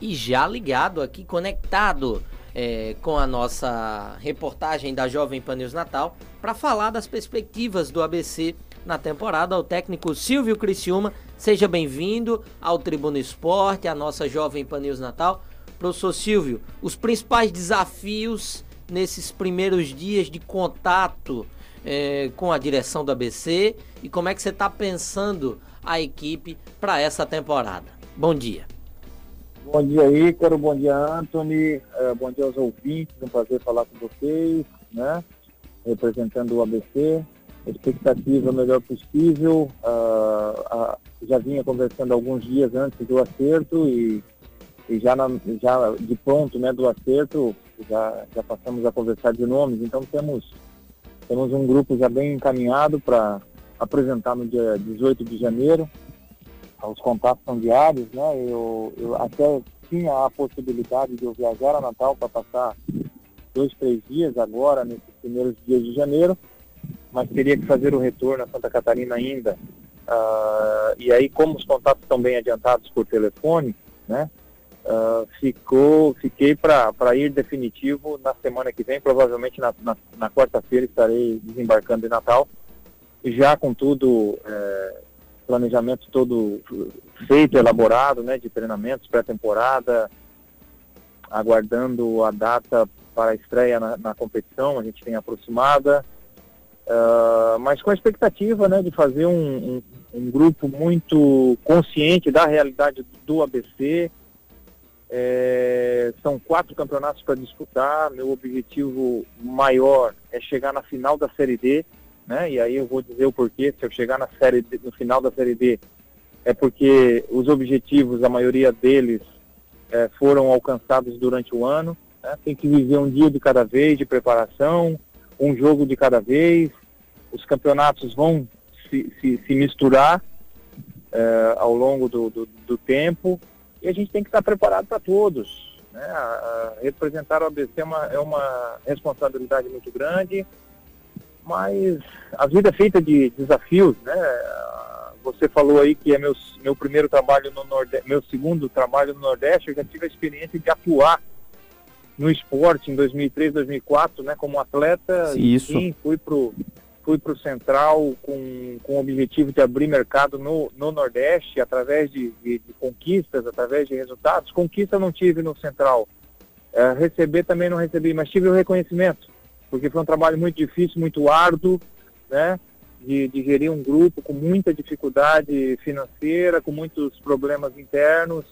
e já ligado aqui, conectado é, com a nossa reportagem da Jovem Pan News Natal, para falar das perspectivas do ABC na temporada, o técnico Silvio Criciúma. Seja bem-vindo ao Tribuna Esporte, a nossa Jovem Pan News Natal. Professor Silvio, os principais desafios nesses primeiros dias de contato é, com a direção do ABC e como é que você está pensando a equipe para essa temporada. Bom dia. Bom dia, Ícaro. Bom dia, Anthony. É, bom dia aos ouvintes. Um prazer falar com vocês, né? Representando o ABC. Expectativa melhor possível. Uh, uh, já vinha conversando alguns dias antes do acerto e, e já, na, já de pronto, né, do acerto, já, já passamos a conversar de nomes. Então temos, temos um grupo já bem encaminhado para apresentar no dia 18 de janeiro os contatos são diários, né? Eu, eu até tinha a possibilidade de eu viajar a Natal para passar dois, três dias agora, nesses primeiros dias de janeiro, mas teria que fazer o retorno a Santa Catarina ainda. Uh, e aí, como os contatos estão bem adiantados por telefone, né? Uh, ficou, fiquei para ir definitivo na semana que vem, provavelmente na, na, na quarta-feira estarei desembarcando em Natal, já com tudo é, planejamento todo feito, elaborado, né, de treinamentos pré-temporada, aguardando a data para a estreia na, na competição, a gente tem aproximada, uh, mas com a expectativa, né, de fazer um, um, um grupo muito consciente da realidade do ABC. É, são quatro campeonatos para disputar. Meu objetivo maior é chegar na final da Série D né? E aí eu vou dizer o porquê, se eu chegar na série D, no final da série D, é porque os objetivos, a maioria deles, é, foram alcançados durante o ano. Né? Tem que viver um dia de cada vez de preparação, um jogo de cada vez. Os campeonatos vão se, se, se misturar é, ao longo do, do, do, tempo e a gente tem que estar preparado para todos. Né? A, a representar o ABC é uma, é uma responsabilidade muito grande mas a vida é feita de desafios, né? Você falou aí que é meu, meu primeiro trabalho no Nordeste, meu segundo trabalho no Nordeste, eu já tive a experiência de atuar no esporte em 2003, 2004, né, como atleta. Isso. Sim, fui pro fui para o Central com, com o objetivo de abrir mercado no, no Nordeste através de, de, de conquistas, através de resultados. Conquista não tive no Central. É, receber também não recebi, mas tive o reconhecimento porque foi um trabalho muito difícil, muito árduo, né? De, de gerir um grupo com muita dificuldade financeira, com muitos problemas internos,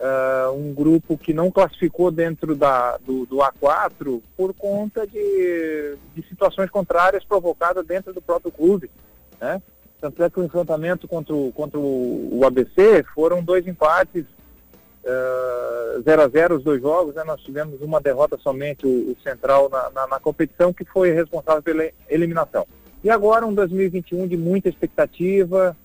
uh, um grupo que não classificou dentro da, do, do A4 por conta de, de situações contrárias provocadas dentro do próprio clube, né? Tanto é que o enfrentamento contra o, contra o ABC foram dois empates 0 uh, a 0 os dois jogos, né? nós tivemos uma derrota somente, o, o Central, na, na, na, competição, que foi responsável pela eliminação. E agora um 2021 de muita expectativa,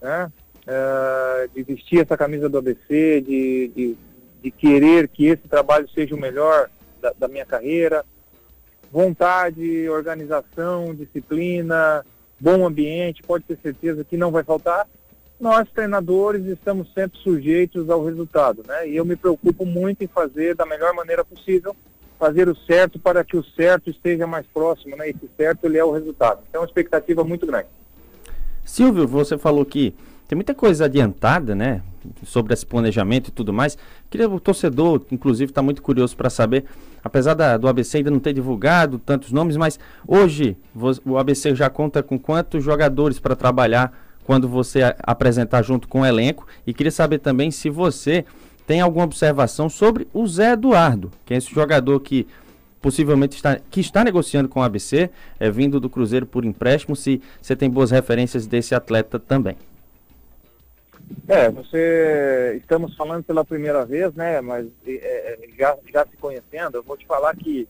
né? Uh, de vestir essa camisa do ABC, de, de, de, querer que esse trabalho seja o melhor da, da minha carreira. Vontade, organização, disciplina, bom ambiente, pode ter certeza que não vai faltar nós treinadores estamos sempre sujeitos ao resultado, né? E eu me preocupo muito em fazer da melhor maneira possível, fazer o certo para que o certo esteja mais próximo, né? Esse certo ele é o resultado. Então, uma expectativa muito grande. Silvio, você falou que tem muita coisa adiantada, né? Sobre esse planejamento e tudo mais. Queria o torcedor, inclusive, está muito curioso para saber, apesar da, do ABC ainda não ter divulgado tantos nomes, mas hoje o ABC já conta com quantos jogadores para trabalhar quando você apresentar junto com o elenco. E queria saber também se você tem alguma observação sobre o Zé Eduardo, que é esse jogador que possivelmente está, que está negociando com o ABC, é vindo do Cruzeiro por empréstimo, se você tem boas referências desse atleta também. É, você estamos falando pela primeira vez, né? Mas é, é já, já se conhecendo, eu vou te falar que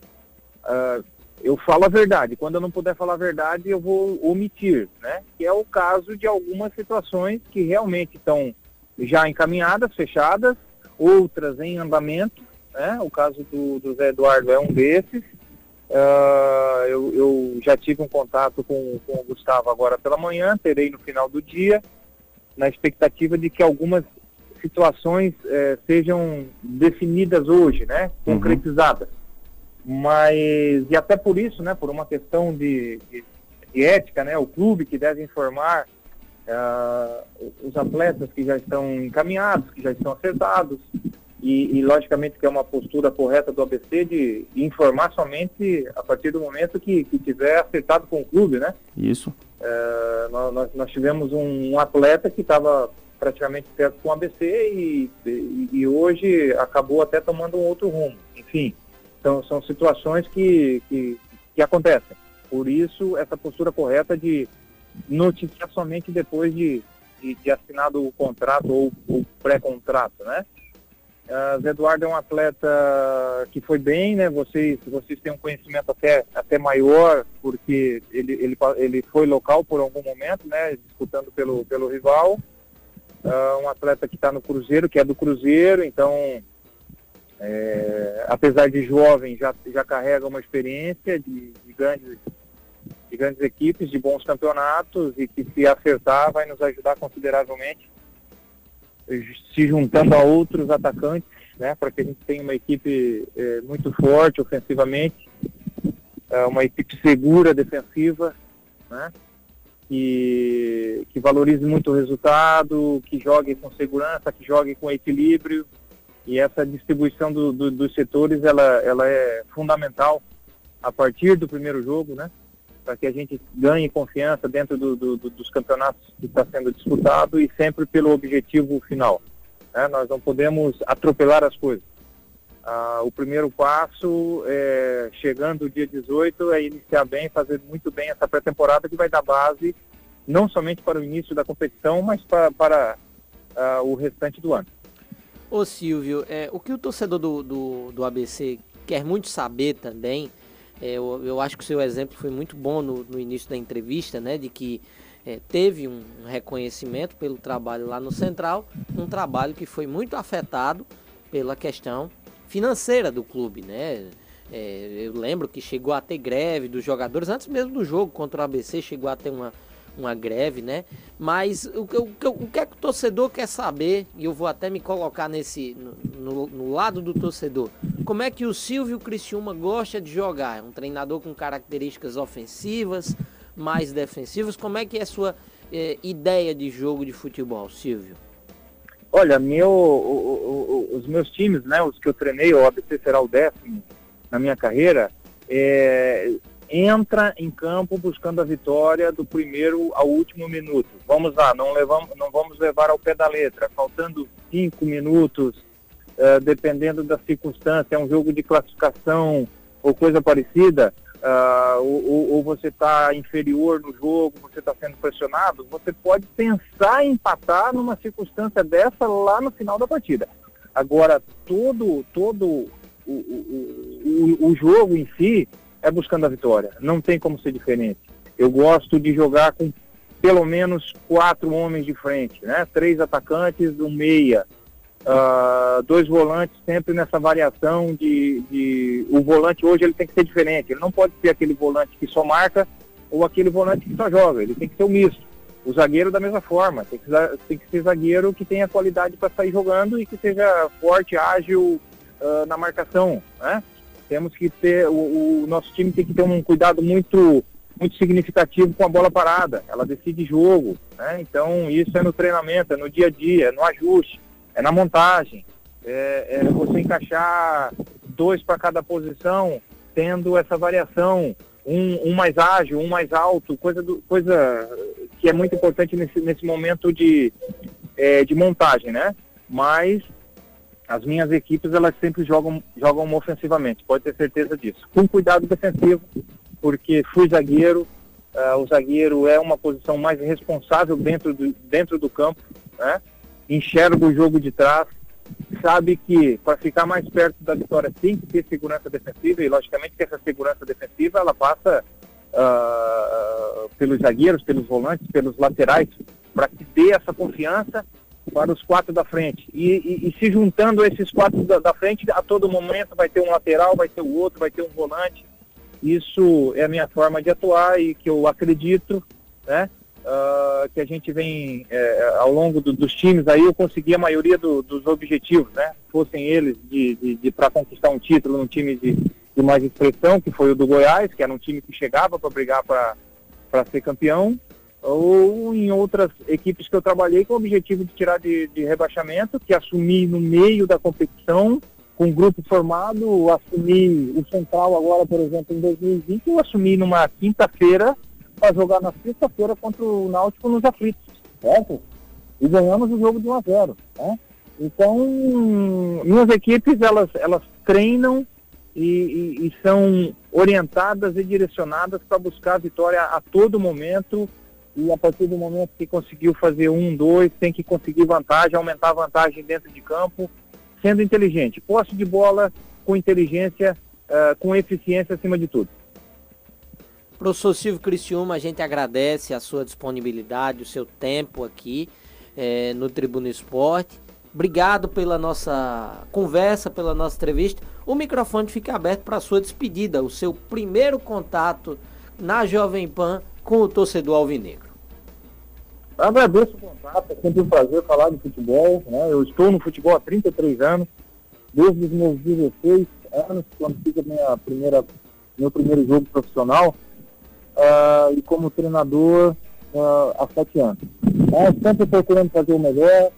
uh, eu falo a verdade. Quando eu não puder falar a verdade, eu vou omitir, né? Que é o caso de algumas situações que realmente estão já encaminhadas, fechadas, outras em andamento, né? O caso do, do Zé Eduardo é um desses. Uh, eu, eu, já tive um contato com, com o Gustavo agora pela manhã, terei no final do dia, na expectativa de que algumas situações é, sejam definidas hoje, né? Uhum. Concretizadas. Uhum. Mas, e até por isso, né? Por uma questão de, de, de ética, né? O clube que deve informar uh, os atletas que já estão encaminhados, que já estão acertados, e, e, logicamente que é uma postura correta do ABC de, informar somente a partir do momento que, que tiver acertado com o clube, né? Isso. Uh, nós, nós tivemos um, um atleta que estava praticamente perto com o ABC e, e, e, hoje acabou até tomando um outro rumo. Enfim, então são situações que, que, que acontecem. Por isso, essa postura correta de noticiar somente depois de, de, de assinado o contrato ou o pré-contrato, né? Uh, Zé Eduardo é um atleta que foi bem, né? Vocês, vocês têm um conhecimento até, até maior, porque ele, ele, ele foi local por algum momento, né? Disputando pelo, pelo rival. Uh, um atleta que está no Cruzeiro, que é do Cruzeiro, então, é, apesar de jovem, já, já carrega uma experiência de, de, grandes, de grandes equipes, de bons campeonatos e que se acertar vai nos ajudar consideravelmente se juntando a outros atacantes, né, para que a gente tenha uma equipe é, muito forte ofensivamente, é, uma equipe segura defensiva, né, que, que valorize muito o resultado, que jogue com segurança, que jogue com equilíbrio, e essa distribuição do, do, dos setores ela, ela é fundamental a partir do primeiro jogo, né? para que a gente ganhe confiança dentro do, do, do, dos campeonatos que está sendo disputado e sempre pelo objetivo final. Né? Nós não podemos atropelar as coisas. Ah, o primeiro passo, é, chegando o dia 18, é iniciar bem, fazer muito bem essa pré-temporada que vai dar base não somente para o início da competição, mas para, para ah, o restante do ano. Ô Silvio, é, o que o torcedor do, do, do ABC quer muito saber também é, eu, eu, acho que o seu exemplo foi muito bom no, no início da entrevista, né? De que é, teve um reconhecimento pelo trabalho lá no Central, um trabalho que foi muito afetado pela questão financeira do clube, né? É, eu lembro que chegou a ter greve dos jogadores, antes mesmo do jogo contra o ABC, chegou a ter uma, uma greve, né? Mas o, o, o que é que o torcedor quer saber, e eu vou até me colocar nesse no, no lado do torcedor, como é que o Silvio Criciúma gosta de jogar? É um treinador com características ofensivas, mais defensivas. Como é que é a sua é, ideia de jogo de futebol, Silvio? Olha, meu, o, os meus times, né, os que eu treinei, o ABC será o décimo na minha carreira, é, entra em campo buscando a vitória do primeiro ao último minuto. Vamos lá, não, levamos, não vamos levar ao pé da letra. Faltando cinco minutos, uh, dependendo da circunstância, é um jogo de classificação ou coisa parecida, uh, ou, ou, você está inferior no jogo, você está sendo pressionado, você pode pensar em empatar numa circunstância dessa lá no final da partida. Agora, todo, todo o, o, o, o jogo em si, é buscando a vitória. Não tem como ser diferente. Eu gosto de jogar com pelo menos quatro homens de frente, né? Três atacantes, um meia, uh, dois volantes, sempre nessa variação de, de, o volante hoje ele tem que ser diferente. Ele não pode ser aquele volante que só marca ou aquele volante que só joga. Ele tem que ser um misto. O zagueiro da mesma forma. Tem que, tem que ser zagueiro que tenha qualidade para sair jogando e que seja forte, ágil uh, na marcação, né? Temos que ter, o, o, nosso time tem que ter um cuidado muito, muito significativo com a bola parada. Ela decide jogo, né? Então isso é no treinamento, é no dia a dia, é no ajuste, é na montagem. É, é você encaixar dois para cada posição, tendo essa variação, um, um, mais ágil, um mais alto, coisa, do, coisa que é muito importante nesse, nesse momento de, é, de montagem, né? Mas as minhas equipes elas sempre jogam, jogam ofensivamente, pode ter certeza disso. Com cuidado defensivo, porque fui zagueiro, uh, o zagueiro é uma posição mais responsável dentro do, dentro do campo, né? enxerga o jogo de trás, sabe que para ficar mais perto da vitória tem que ter segurança defensiva e logicamente que essa segurança defensiva ela passa uh, pelos zagueiros, pelos volantes, pelos laterais, para que dê essa confiança para os quatro da frente. E, e, e se juntando esses quatro da, da, frente, a todo momento vai ter um lateral, vai ter o outro, vai ter um volante. Isso é a minha forma de atuar e que eu acredito, né? uh, que a gente vem é, ao longo do, dos times, aí eu consegui a maioria do, dos objetivos, né? Fossem eles de, de, de para conquistar um título num time de, de mais expressão, que foi o do Goiás, que era um time que chegava para brigar para ser campeão, ou em outras equipes que eu trabalhei com o objetivo de tirar de, de rebaixamento, que assumi no meio da competição, com um grupo formado, assumi o Central agora, por exemplo, em 2020, eu assumi numa quinta-feira para jogar na sexta-feira contra o Náutico nos aflitos, certo? E ganhamos o jogo de 1 a 0, né? Então, minhas equipes, elas, elas treinam e, e, e são orientadas e direcionadas para buscar a vitória a todo momento e a partir do momento que conseguiu fazer um, dois, tem que conseguir vantagem, aumentar a vantagem dentro de campo, sendo inteligente. Posse de bola com inteligência, uh, com eficiência acima de tudo. Professor Silvio Criciúma, a gente agradece a sua disponibilidade, o seu tempo aqui é, no Tribuna Esporte. Obrigado pela nossa conversa, pela nossa entrevista. O microfone fica aberto para a sua despedida, o seu primeiro contato na Jovem Pan com o torcedor alvinegro. Agradeço o contato, é sempre um prazer falar de futebol. Né? Eu estou no futebol há 33 anos, desde os meus 16 anos, quando fiz a minha primeira, meu primeiro jogo profissional uh, e como treinador uh, há sete anos. É, sempre procurando fazer o melhor.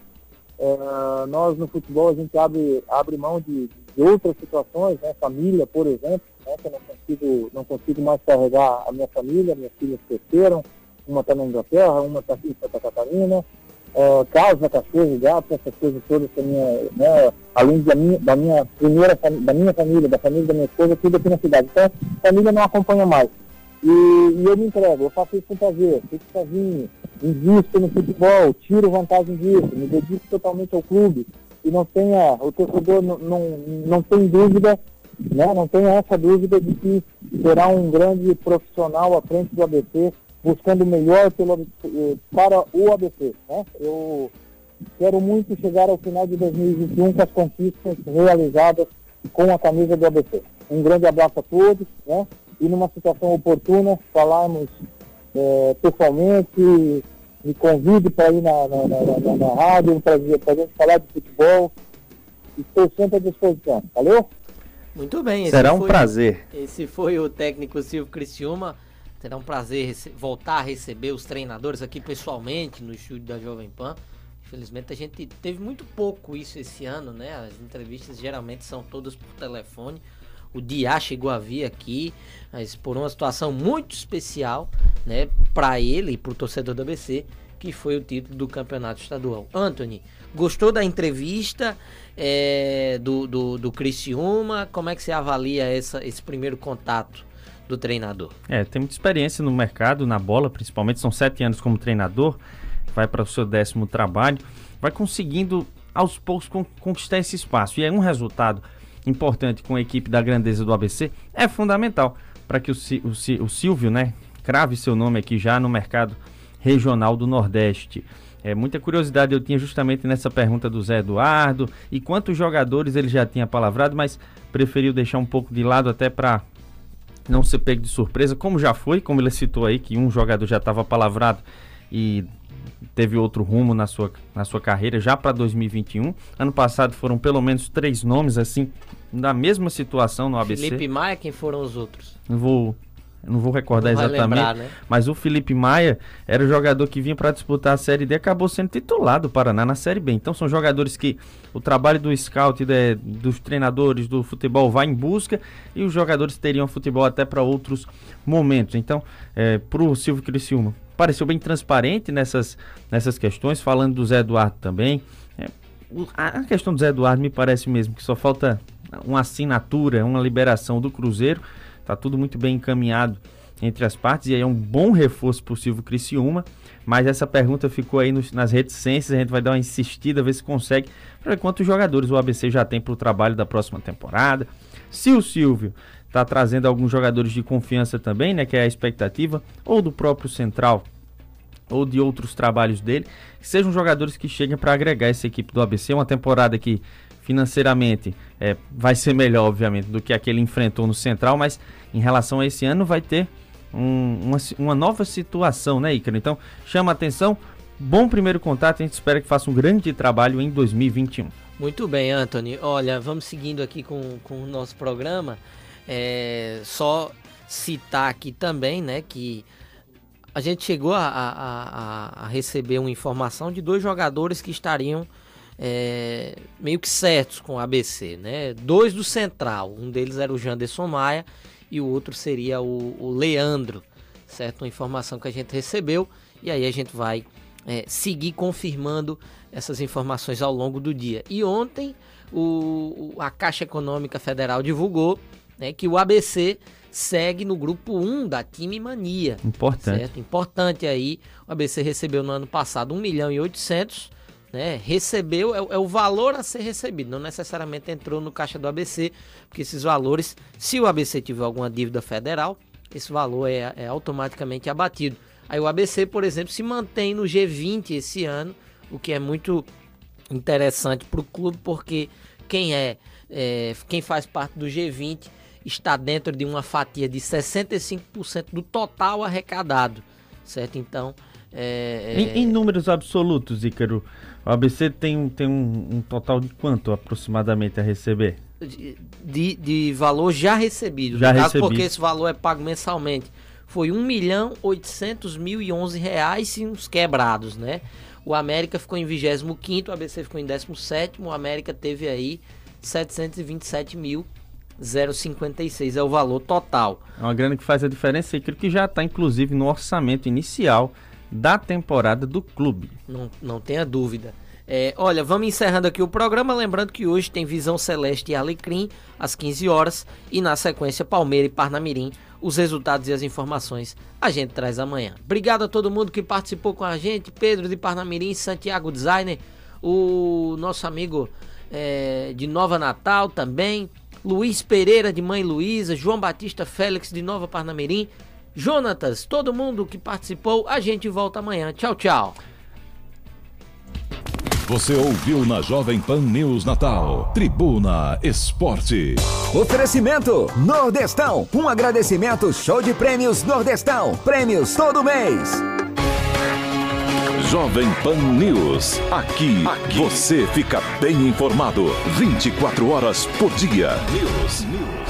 Uh, nós no futebol a gente abre, abre mão de, de outras situações, né? família, por exemplo, né? que eu não consigo, não consigo mais carregar a minha família, minhas filhas cresceram, uma está na Inglaterra, uma está aqui em Santa Catarina, uh, casa, cachorro, gato, essas coisas todas que minha, né, além da minha, da minha primeira da minha família, da família da minha esposa, tudo aqui na cidade. Então, a família não acompanha mais. E, e, eu me entrego, eu faço isso com prazer, fico sozinho, invisto no futebol, tiro vantagem disso, me dedico totalmente ao clube. E não tenha, o torcedor não, não, não tem dúvida, né, não tenha essa dúvida de que será um grande profissional à frente do ABC, buscando o melhor pelo, eh, para o ABC. Né? Eu quero muito chegar ao final de 2021 com as conquistas realizadas com a camisa do ABC. Um grande abraço a todos, né? e numa situação oportuna falarmos é, pessoalmente, me convide para ir na, na, na, na, na rádio, para a gente falar de futebol. Estou sempre à disposição. Valeu? Muito bem. Será um foi, prazer. Esse foi o técnico Silvio Criciúma. Será um prazer voltar a receber os treinadores aqui pessoalmente no estúdio da Jovem Pan. Infelizmente a gente teve muito pouco isso esse ano, né? As entrevistas geralmente são todas por telefone. O Diá chegou a vir aqui, mas por uma situação muito especial, né, para ele e para o torcedor do ABC, que foi o título do campeonato estadual. Anthony, gostou da entrevista é, do, do, do Criciúma? Como é que você avalia essa, esse primeiro contato do treinador? É, tem muita experiência no mercado, na bola, principalmente, são sete anos como treinador, vai para o seu décimo trabalho, vai conseguindo aos poucos conquistar esse espaço. E é um resultado importante com a equipe da grandeza do ABC é fundamental para que o, o, o Silvio, né, crave seu nome aqui já no mercado regional do Nordeste. É, muita curiosidade eu tinha justamente nessa pergunta do Zé Eduardo e quantos jogadores ele já tinha palavrado, mas preferiu deixar um pouco de lado até para não ser pego de surpresa, como já foi, como ele citou aí, que um jogador já estava palavrado e teve outro rumo na sua, na sua carreira já para 2021. Ano passado foram pelo menos três nomes assim na mesma situação no ABC. Felipe Maia, quem foram os outros? Não vou não vou recordar não exatamente, lembrar, né? mas o Felipe Maia era o jogador que vinha para disputar a Série D, acabou sendo titular do Paraná na Série B. Então são jogadores que o trabalho do scout, de, dos treinadores do futebol vai em busca e os jogadores teriam futebol até para outros momentos. Então, é, para o Silvio Criciúma, pareceu bem transparente nessas, nessas questões, falando do Zé Eduardo também. É, a questão do Zé Eduardo me parece mesmo que só falta uma assinatura, uma liberação do Cruzeiro. Tá tudo muito bem encaminhado entre as partes e aí é um bom reforço possível Criciúma. Mas essa pergunta ficou aí nos, nas reticências, a gente vai dar uma insistida, ver se consegue, para ver quantos jogadores o ABC já tem para o trabalho da próxima temporada. Se o Silvio está trazendo alguns jogadores de confiança também, né, que é a expectativa, ou do próprio Central, ou de outros trabalhos dele, que sejam jogadores que cheguem para agregar essa equipe do ABC, uma temporada que financeiramente é, vai ser melhor, obviamente, do que aquele enfrentou no Central, mas em relação a esse ano vai ter um, uma, uma nova situação, né, Ícaro? Então, chama atenção. Bom primeiro contato, a gente espera que faça um grande trabalho em 2021. Muito bem, Anthony. Olha, vamos seguindo aqui com, com o nosso programa. É, só citar aqui também, né, que a gente chegou a, a, a receber uma informação de dois jogadores que estariam é, meio que certos com o ABC, né? Dois do Central, um deles era o Janderson Maia e o outro seria o, o Leandro, certo? Uma informação que a gente recebeu e aí a gente vai é, seguir confirmando essas informações ao longo do dia. E ontem o, a Caixa Econômica Federal divulgou né, que o ABC segue no grupo 1 da Time Mania. Importante. Certo? Importante aí. O ABC recebeu no ano passado 1 milhão e 800 né, recebeu, é, é, o valor a ser recebido, não necessariamente entrou no caixa do ABC, porque esses valores, se o ABC tiver alguma dívida federal, esse valor é, é automaticamente abatido. Aí o ABC, por exemplo, se mantém no G20 esse ano, o que é muito interessante para o clube, porque quem é, é, quem faz parte do G20 está dentro de uma fatia de 65% do total arrecadado, certo? Então, é, é... Em, em, números absolutos, Ícaro, o ABC tem, tem um, um, total de quanto aproximadamente a receber? De, de valor já recebido, já caso, porque esse valor é pago mensalmente. Foi 1 milhão 800 mil e 11 reais e uns quebrados, né? O América ficou em 25 o ABC ficou em 17 o América teve aí 727 mil 0,56 é o valor total. É uma grana que faz a diferença e que já está inclusive no orçamento inicial da temporada do clube. Não, não tenha dúvida. É, olha, vamos encerrando aqui o programa. Lembrando que hoje tem Visão Celeste e Alecrim às 15 horas e na sequência Palmeiras e Parnamirim. Os resultados e as informações a gente traz amanhã. Obrigado a todo mundo que participou com a gente: Pedro de Parnamirim, Santiago Designer, o nosso amigo é, de Nova Natal também, Luiz Pereira de Mãe Luísa, João Batista Félix de Nova Parnamirim. Jonatas, todo mundo que participou, a gente volta amanhã. Tchau, tchau. Você ouviu na Jovem Pan News Natal, Tribuna Esporte. Oferecimento Nordestão, um agradecimento show de prêmios Nordestão, prêmios todo mês. Jovem Pan News, aqui, aqui você fica bem informado, 24 horas por dia. News. News.